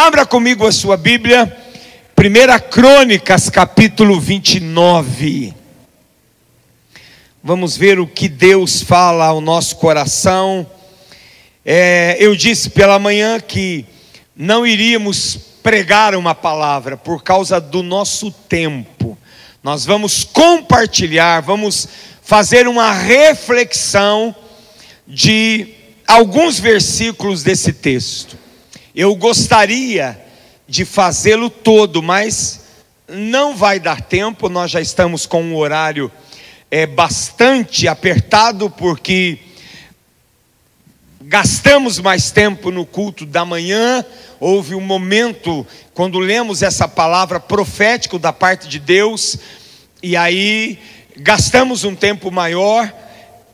Abra comigo a sua Bíblia, 1 Crônicas, capítulo 29. Vamos ver o que Deus fala ao nosso coração. É, eu disse pela manhã que não iríamos pregar uma palavra por causa do nosso tempo. Nós vamos compartilhar, vamos fazer uma reflexão de alguns versículos desse texto. Eu gostaria de fazê-lo todo, mas não vai dar tempo, nós já estamos com um horário é, bastante apertado, porque gastamos mais tempo no culto da manhã. Houve um momento, quando lemos essa palavra profética da parte de Deus, e aí gastamos um tempo maior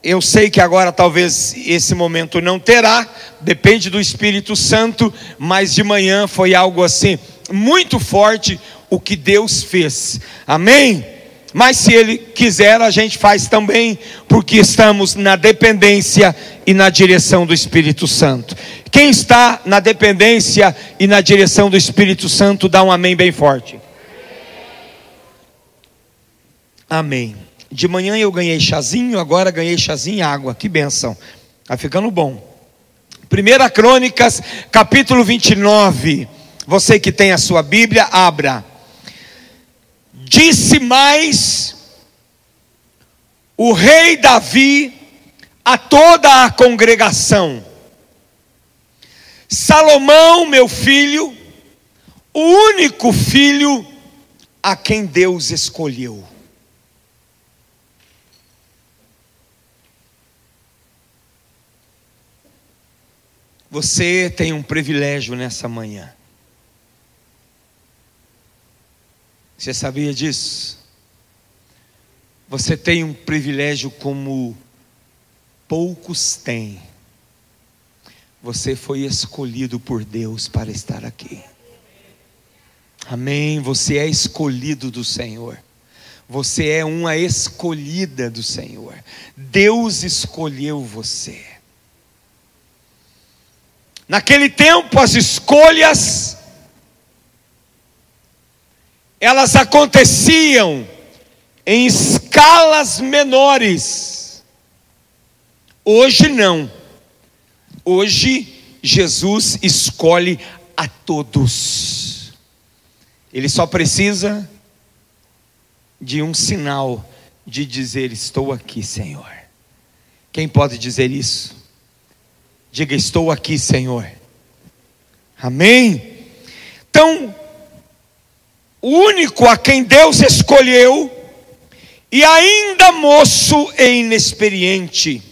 eu sei que agora talvez esse momento não terá, depende do Espírito Santo, mas de manhã foi algo assim muito forte o que Deus fez. Amém? Mas se Ele quiser, a gente faz também, porque estamos na dependência e na direção do Espírito Santo. Quem está na dependência e na direção do Espírito Santo, dá um amém bem forte. Amém. De manhã eu ganhei chazinho, agora ganhei chazinho e água. Que benção. Tá ficando bom. Primeira Crônicas, capítulo 29. Você que tem a sua Bíblia, abra. Disse mais o rei Davi a toda a congregação: Salomão, meu filho, o único filho a quem Deus escolheu. Você tem um privilégio nessa manhã. Você sabia disso? Você tem um privilégio como poucos têm. Você foi escolhido por Deus para estar aqui. Amém. Você é escolhido do Senhor. Você é uma escolhida do Senhor. Deus escolheu você. Naquele tempo, as escolhas elas aconteciam em escalas menores. Hoje não. Hoje Jesus escolhe a todos. Ele só precisa de um sinal de dizer: Estou aqui, Senhor. Quem pode dizer isso? Diga: Estou aqui, Senhor. Amém? Então, o único a quem Deus escolheu, e ainda moço e inexperiente,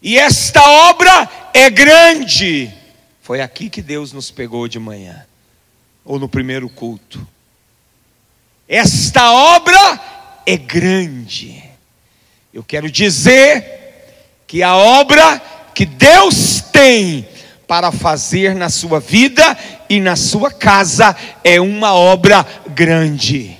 e esta obra é grande. Foi aqui que Deus nos pegou de manhã, ou no primeiro culto. Esta obra é grande. Eu quero dizer que a obra que Deus tem para fazer na sua vida e na sua casa é uma obra grande.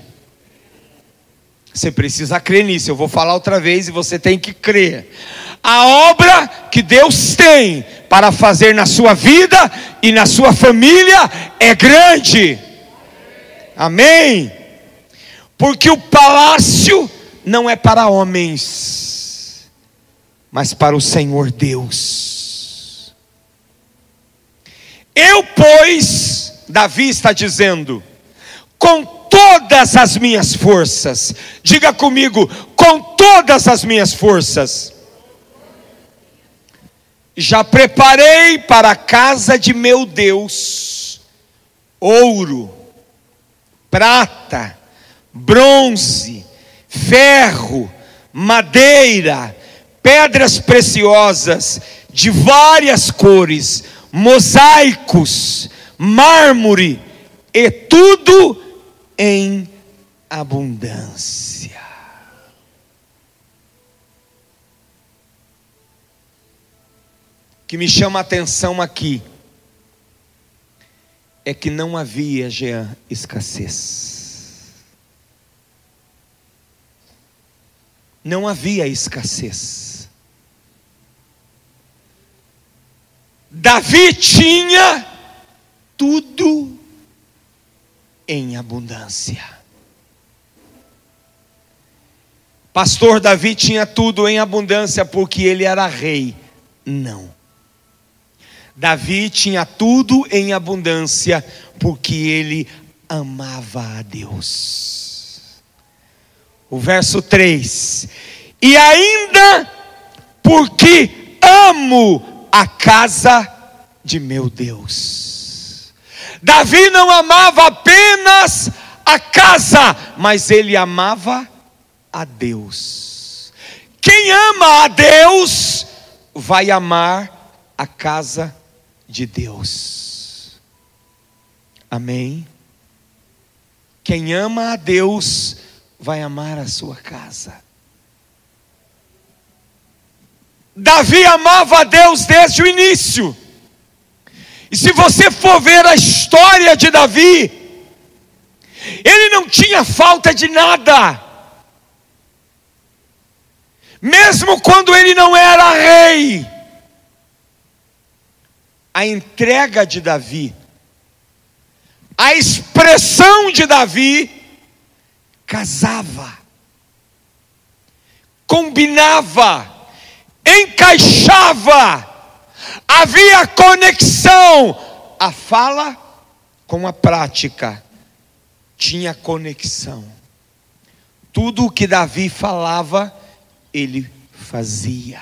Você precisa crer nisso. Eu vou falar outra vez e você tem que crer. A obra que Deus tem para fazer na sua vida e na sua família é grande. Amém. Porque o palácio não é para homens mas para o Senhor Deus. Eu, pois, Davi está dizendo, com todas as minhas forças, diga comigo, com todas as minhas forças, já preparei para a casa de meu Deus ouro, prata, bronze, ferro, madeira, pedras preciosas de várias cores, mosaicos, mármore e tudo em abundância. O que me chama a atenção aqui é que não havia, Jean, escassez. Não havia escassez. Davi tinha tudo em abundância. Pastor Davi tinha tudo em abundância porque ele era rei. Não. Davi tinha tudo em abundância porque ele amava a Deus. O verso 3: E ainda porque amo a casa de meu Deus. Davi não amava apenas a casa, mas ele amava a Deus. Quem ama a Deus vai amar a casa de Deus. Amém? Quem ama a Deus vai amar a sua casa. Davi amava a Deus desde o início. E se você for ver a história de Davi, ele não tinha falta de nada. Mesmo quando ele não era rei, a entrega de Davi, a expressão de Davi, casava, combinava, encaixava, havia conexão, a fala com a prática tinha conexão. Tudo o que Davi falava, ele fazia.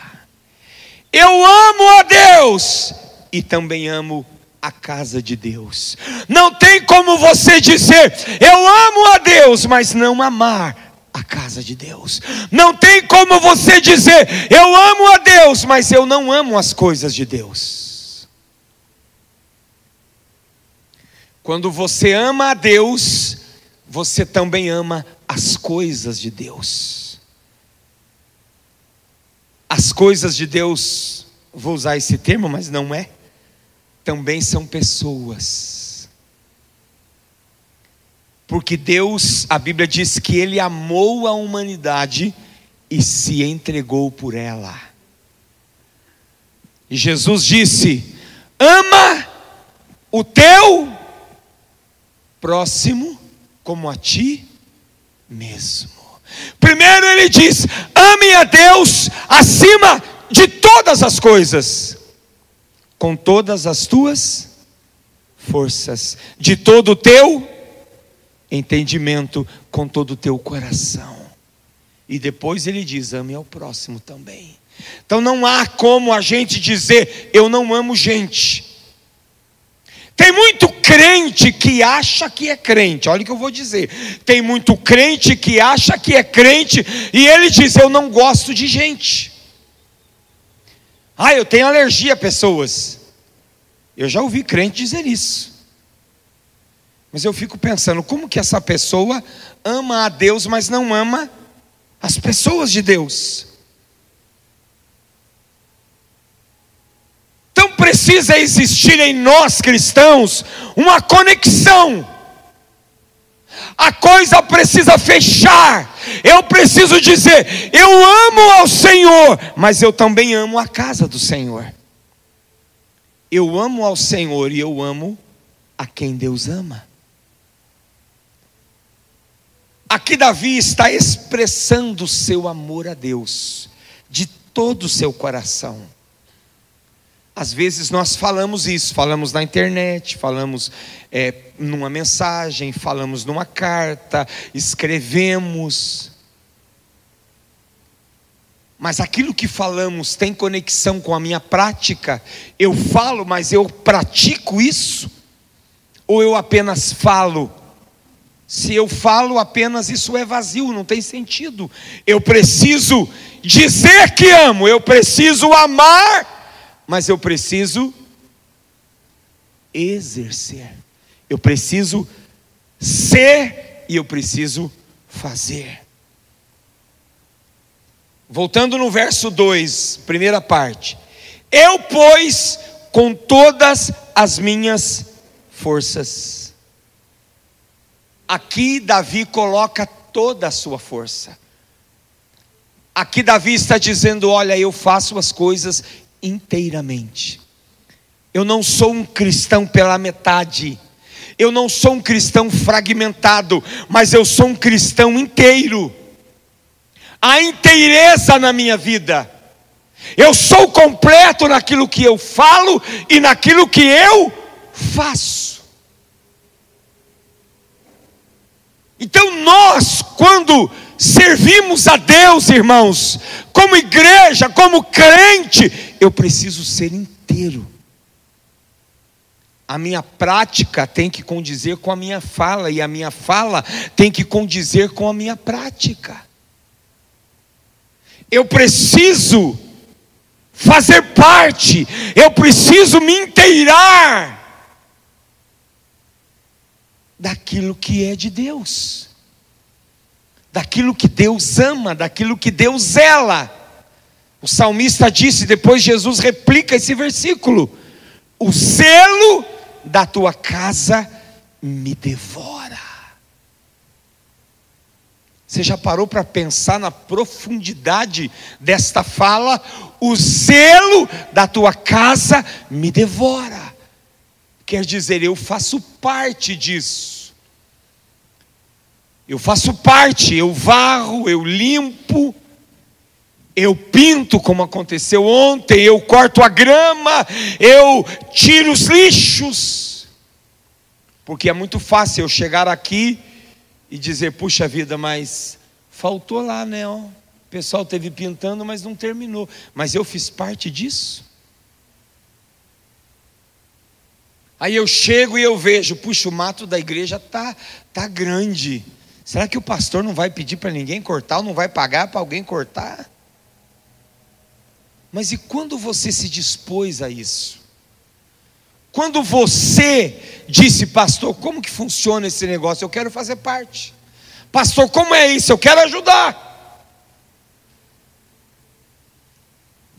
Eu amo a Deus, e também amo a casa de Deus. Não tem como você dizer, eu amo a Deus, mas não amar a casa de Deus. Não tem como você dizer, eu amo a Deus, mas eu não amo as coisas de Deus. Quando você ama a Deus, você também ama as coisas de Deus. As coisas de Deus, vou usar esse termo, mas não é também são pessoas. Porque Deus, a Bíblia diz que Ele amou a humanidade e se entregou por ela. E Jesus disse: ama o teu próximo como a ti mesmo. Primeiro ele diz: ame a Deus acima de todas as coisas com todas as tuas forças, de todo o teu entendimento, com todo o teu coração. E depois ele diz: ame ao próximo também. Então não há como a gente dizer, eu não amo gente. Tem muito crente que acha que é crente, olha o que eu vou dizer. Tem muito crente que acha que é crente e ele diz: Eu não gosto de gente. Ah, eu tenho alergia a pessoas. Eu já ouvi crente dizer isso. Mas eu fico pensando, como que essa pessoa ama a Deus, mas não ama as pessoas de Deus? Então precisa existir em nós cristãos uma conexão. A coisa precisa fechar. Eu preciso dizer: eu amo ao Senhor, mas eu também amo a casa do Senhor. Eu amo ao Senhor e eu amo a quem Deus ama. Aqui Davi está expressando seu amor a Deus, de todo o seu coração. Às vezes nós falamos isso, falamos na internet, falamos é, numa mensagem, falamos numa carta, escrevemos. Mas aquilo que falamos tem conexão com a minha prática? Eu falo, mas eu pratico isso? Ou eu apenas falo? Se eu falo apenas, isso é vazio, não tem sentido. Eu preciso dizer que amo, eu preciso amar mas eu preciso exercer, eu preciso ser e eu preciso fazer. Voltando no verso 2, primeira parte. Eu, pois, com todas as minhas forças. Aqui Davi coloca toda a sua força. Aqui Davi está dizendo: Olha, eu faço as coisas inteiramente. Eu não sou um cristão pela metade. Eu não sou um cristão fragmentado, mas eu sou um cristão inteiro. A inteireza na minha vida. Eu sou completo naquilo que eu falo e naquilo que eu faço. Então nós, quando servimos a Deus, irmãos, como igreja, como crente, eu preciso ser inteiro. A minha prática tem que condizer com a minha fala, e a minha fala tem que condizer com a minha prática. Eu preciso fazer parte, eu preciso me inteirar daquilo que é de Deus, daquilo que Deus ama, daquilo que Deus zela. O salmista disse, depois Jesus replica esse versículo: o zelo da tua casa me devora. Você já parou para pensar na profundidade desta fala? O zelo da tua casa me devora. Quer dizer, eu faço parte disso. Eu faço parte, eu varro, eu limpo, eu pinto, como aconteceu ontem, eu corto a grama, eu tiro os lixos. Porque é muito fácil eu chegar aqui e dizer: puxa vida, mas faltou lá, né? Ó. O pessoal teve pintando, mas não terminou. Mas eu fiz parte disso. Aí eu chego e eu vejo, puxa, o mato da igreja tá, tá grande. Será que o pastor não vai pedir para ninguém cortar ou não vai pagar para alguém cortar? Mas e quando você se dispôs a isso? Quando você disse, pastor, como que funciona esse negócio? Eu quero fazer parte. Pastor, como é isso? Eu quero ajudar.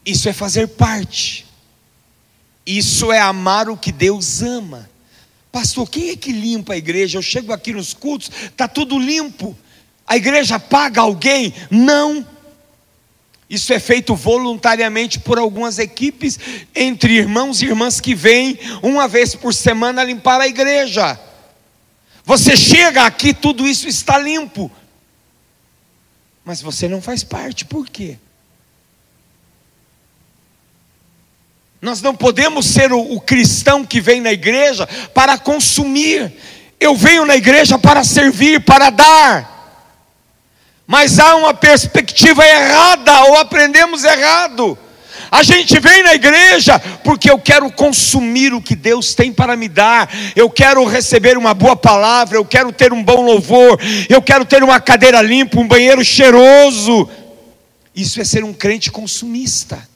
Isso é fazer parte. Isso é amar o que Deus ama. Pastor, quem é que limpa a igreja? Eu chego aqui nos cultos, está tudo limpo. A igreja paga alguém? Não. Isso é feito voluntariamente por algumas equipes, entre irmãos e irmãs que vêm uma vez por semana limpar a igreja. Você chega aqui, tudo isso está limpo, mas você não faz parte, por quê? Nós não podemos ser o, o cristão que vem na igreja para consumir, eu venho na igreja para servir, para dar. Mas há uma perspectiva errada, ou aprendemos errado. A gente vem na igreja porque eu quero consumir o que Deus tem para me dar, eu quero receber uma boa palavra, eu quero ter um bom louvor, eu quero ter uma cadeira limpa, um banheiro cheiroso. Isso é ser um crente consumista.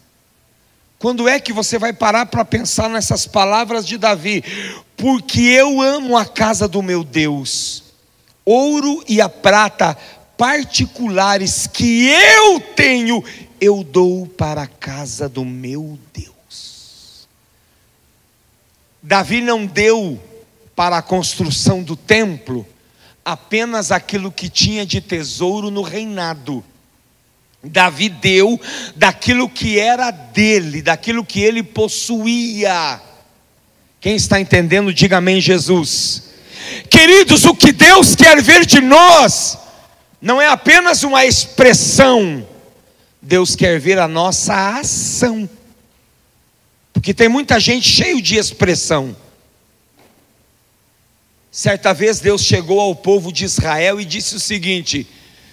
Quando é que você vai parar para pensar nessas palavras de Davi? Porque eu amo a casa do meu Deus, ouro e a prata particulares que eu tenho, eu dou para a casa do meu Deus. Davi não deu para a construção do templo apenas aquilo que tinha de tesouro no reinado. Davi deu daquilo que era dele, daquilo que ele possuía. Quem está entendendo, diga amém, Jesus. Queridos, o que Deus quer ver de nós não é apenas uma expressão, Deus quer ver a nossa ação. Porque tem muita gente cheio de expressão. Certa vez Deus chegou ao povo de Israel e disse o seguinte: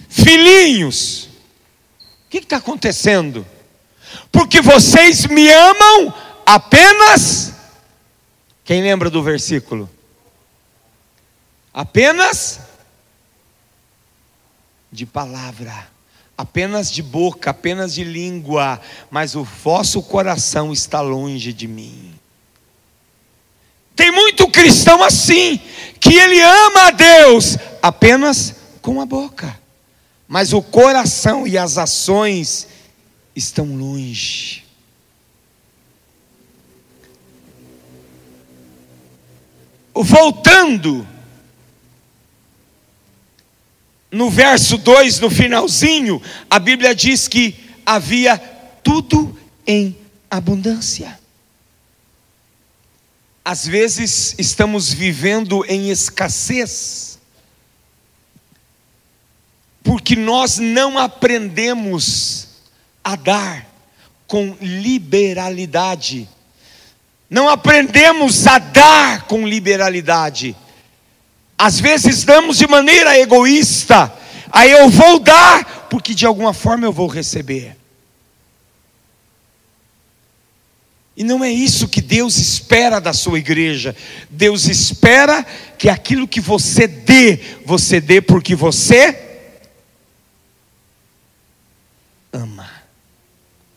Filhinhos, o que está acontecendo? Porque vocês me amam apenas. Quem lembra do versículo? Apenas de palavra, apenas de boca, apenas de língua, mas o vosso coração está longe de mim. Tem muito cristão assim, que ele ama a Deus apenas com a boca, mas o coração e as ações estão longe. Voltando no verso 2, no finalzinho, a Bíblia diz que havia tudo em abundância. às vezes estamos vivendo em escassez, porque nós não aprendemos a dar com liberalidade, não aprendemos a dar com liberalidade. Às vezes damos de maneira egoísta, aí eu vou dar, porque de alguma forma eu vou receber. E não é isso que Deus espera da sua igreja. Deus espera que aquilo que você dê, você dê porque você ama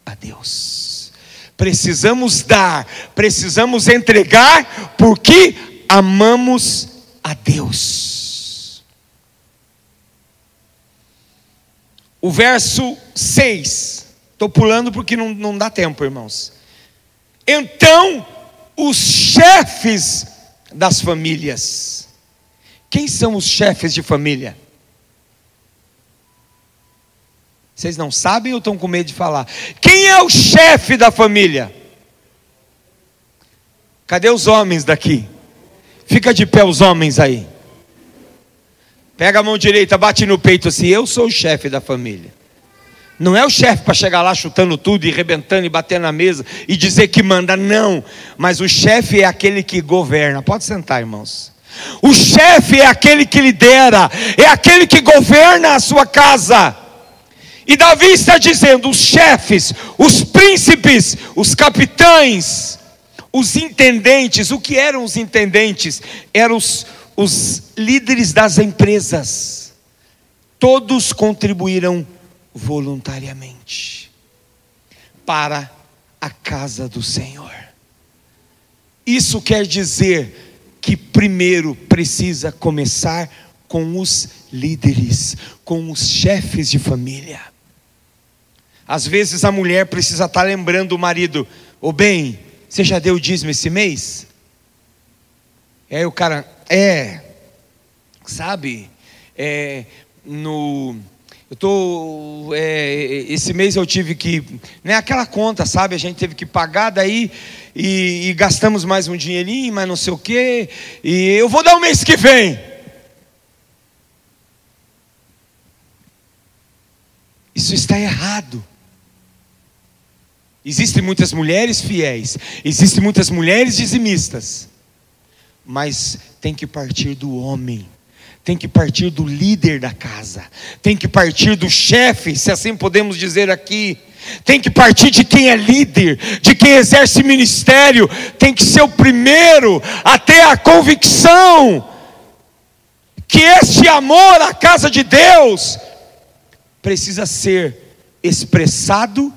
a Deus. Precisamos dar, precisamos entregar porque amamos a Deus. O verso 6, estou pulando porque não, não dá tempo, irmãos. Então, os chefes das famílias. Quem são os chefes de família? Vocês não sabem ou estão com medo de falar? Quem é o chefe da família? Cadê os homens daqui? Fica de pé os homens aí. Pega a mão direita, bate no peito assim. Eu sou o chefe da família. Não é o chefe para chegar lá chutando tudo e rebentando e bater na mesa e dizer que manda, não. Mas o chefe é aquele que governa. Pode sentar, irmãos. O chefe é aquele que lidera, é aquele que governa a sua casa. E Davi está dizendo: os chefes, os príncipes, os capitães, os intendentes. O que eram os intendentes? Eram os, os líderes das empresas. Todos contribuíram voluntariamente para a casa do Senhor. Isso quer dizer que primeiro precisa começar com os líderes, com os chefes de família. Às vezes a mulher precisa estar lembrando o marido: Ô oh, bem, você já deu dízimo esse mês? E aí o cara, é, sabe, é, no eu tô, é, esse mês eu tive que, né, aquela conta, sabe? A gente teve que pagar daí e, e gastamos mais um dinheirinho, mas não sei o quê. E eu vou dar o mês que vem. Isso está errado. Existem muitas mulheres fiéis, existem muitas mulheres dizimistas, mas tem que partir do homem tem que partir do líder da casa, tem que partir do chefe, se assim podemos dizer aqui, tem que partir de quem é líder, de quem exerce ministério, tem que ser o primeiro a ter a convicção que este amor à casa de Deus precisa ser expressado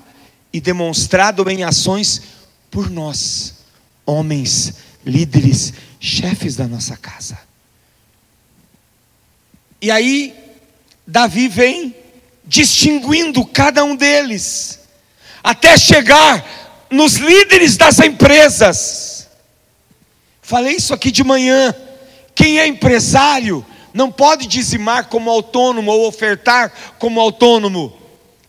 e demonstrado em ações por nós, homens, líderes, chefes da nossa casa. E aí, Davi vem distinguindo cada um deles, até chegar nos líderes das empresas. Falei isso aqui de manhã. Quem é empresário não pode dizimar como autônomo ou ofertar como autônomo.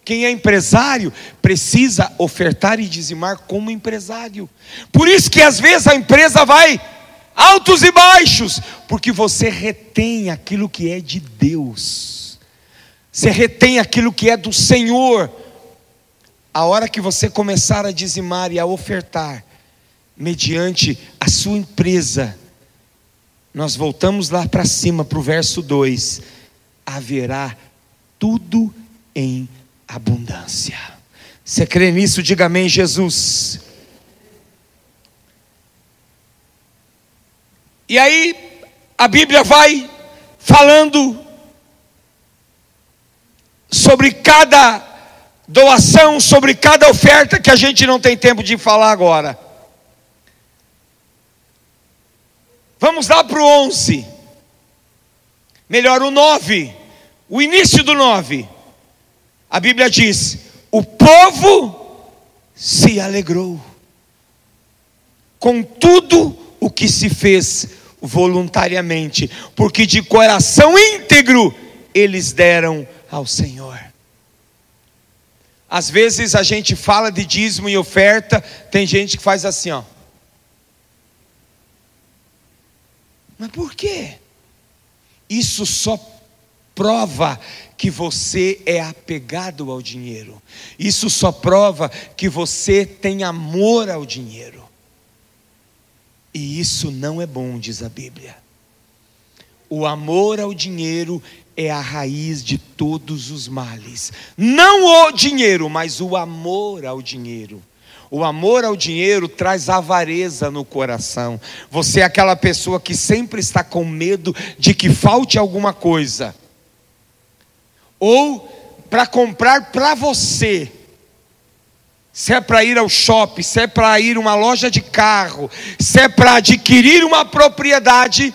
Quem é empresário precisa ofertar e dizimar como empresário. Por isso que às vezes a empresa vai altos e baixos, porque você retém aquilo que é de Deus, você retém aquilo que é do Senhor. A hora que você começar a dizimar e a ofertar, mediante a sua empresa, nós voltamos lá para cima, para o verso 2: haverá tudo em abundância. Você crê nisso? Diga amém, Jesus. E aí a Bíblia vai falando sobre cada doação, sobre cada oferta que a gente não tem tempo de falar agora. Vamos lá para o 11. Melhor, o 9. O início do 9. A Bíblia diz: O povo se alegrou com tudo o que se fez voluntariamente, porque de coração íntegro eles deram ao Senhor. Às vezes a gente fala de dízimo e oferta, tem gente que faz assim, ó. Mas por quê? Isso só prova que você é apegado ao dinheiro. Isso só prova que você tem amor ao dinheiro. E isso não é bom, diz a Bíblia. O amor ao dinheiro é a raiz de todos os males. Não o dinheiro, mas o amor ao dinheiro. O amor ao dinheiro traz avareza no coração. Você é aquela pessoa que sempre está com medo de que falte alguma coisa. Ou para comprar para você. Se é para ir ao shopping, se é para ir a uma loja de carro, se é para adquirir uma propriedade,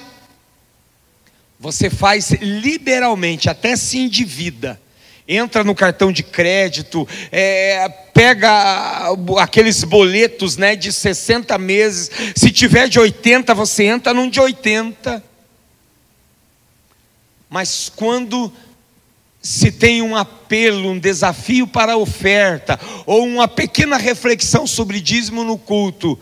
você faz liberalmente, até se endivida. Entra no cartão de crédito, é, pega aqueles boletos né, de 60 meses. Se tiver de 80, você entra num de 80. Mas quando se tem um apelo, um desafio para a oferta, ou uma pequena reflexão sobre dízimo no culto,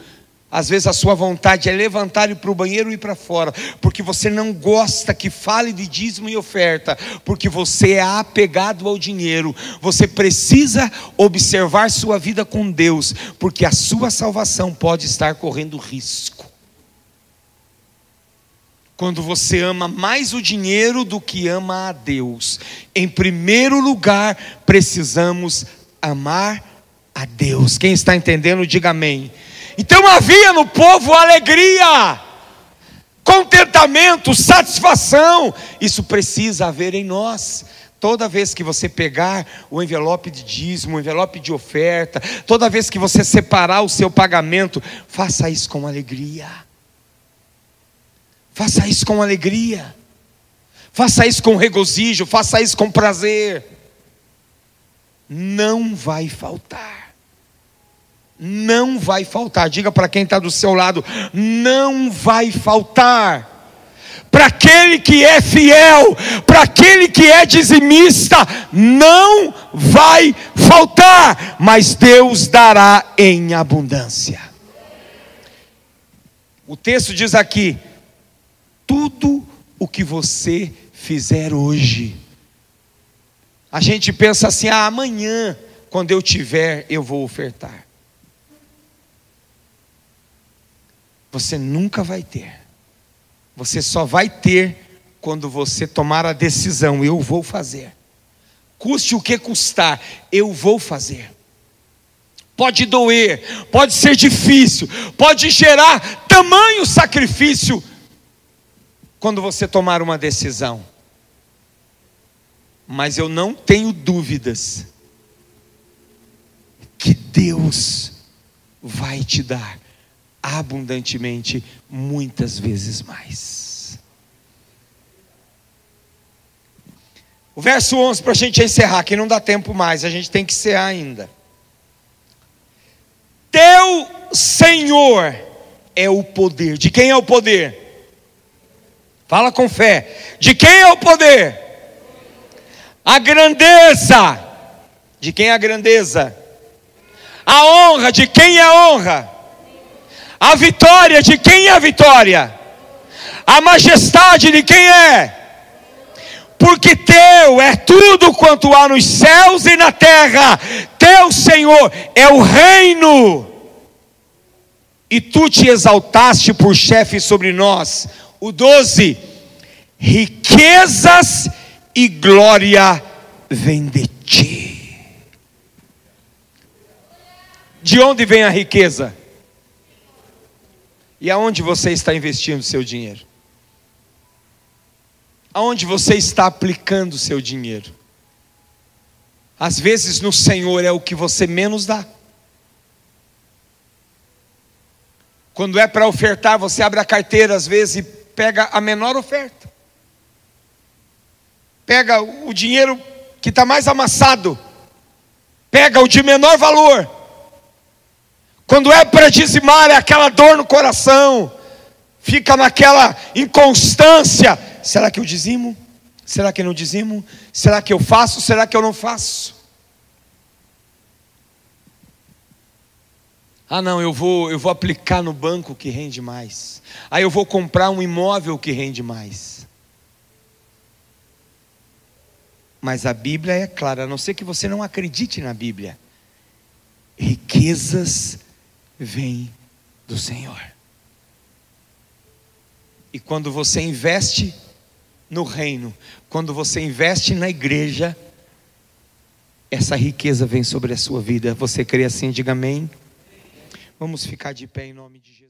às vezes a sua vontade é levantar e para o banheiro e ir para fora, porque você não gosta que fale de dízimo e oferta, porque você é apegado ao dinheiro. Você precisa observar sua vida com Deus, porque a sua salvação pode estar correndo risco. Quando você ama mais o dinheiro do que ama a Deus, em primeiro lugar, precisamos amar a Deus. Quem está entendendo, diga amém. Então havia no povo alegria, contentamento, satisfação. Isso precisa haver em nós. Toda vez que você pegar o envelope de dízimo, o envelope de oferta, toda vez que você separar o seu pagamento, faça isso com alegria. Faça isso com alegria. Faça isso com regozijo, faça isso com prazer. Não vai faltar não vai faltar. Diga para quem está do seu lado: não vai faltar. Para aquele que é fiel, para aquele que é dizimista, não vai faltar, mas Deus dará em abundância. O texto diz aqui: tudo o que você fizer hoje. A gente pensa assim: ah, amanhã, quando eu tiver, eu vou ofertar. você nunca vai ter. Você só vai ter quando você tomar a decisão: eu vou fazer. Custe o que custar, eu vou fazer. Pode doer, pode ser difícil, pode gerar tamanho sacrifício quando você tomar uma decisão. Mas eu não tenho dúvidas que Deus vai te dar abundantemente, muitas vezes mais. O verso 11, para a gente encerrar, que não dá tempo mais, a gente tem que encerrar ainda. Teu Senhor é o poder. De quem é o poder? Fala com fé. De quem é o poder? A grandeza. De quem é a grandeza? A honra. De quem é a honra? A vitória de quem é a vitória? A majestade de quem é? Porque teu é tudo quanto há nos céus e na terra, teu Senhor é o reino, e tu te exaltaste por chefe sobre nós. O 12: riquezas e glória vem de ti. De onde vem a riqueza? E aonde você está investindo seu dinheiro? Aonde você está aplicando seu dinheiro? Às vezes no Senhor é o que você menos dá. Quando é para ofertar, você abre a carteira às vezes e pega a menor oferta. Pega o dinheiro que está mais amassado. Pega o de menor valor quando é para dizimar, é aquela dor no coração, fica naquela inconstância: será que eu dizimo? Será que eu não dizimo? Será que eu faço? Será que eu não faço? Ah, não, eu vou, eu vou aplicar no banco que rende mais. Ah, eu vou comprar um imóvel que rende mais. Mas a Bíblia é clara, a não ser que você não acredite na Bíblia. Riquezas vêm do Senhor. E quando você investe no reino, quando você investe na igreja, essa riqueza vem sobre a sua vida. Você crê assim? Diga amém. Vamos ficar de pé em nome de Jesus.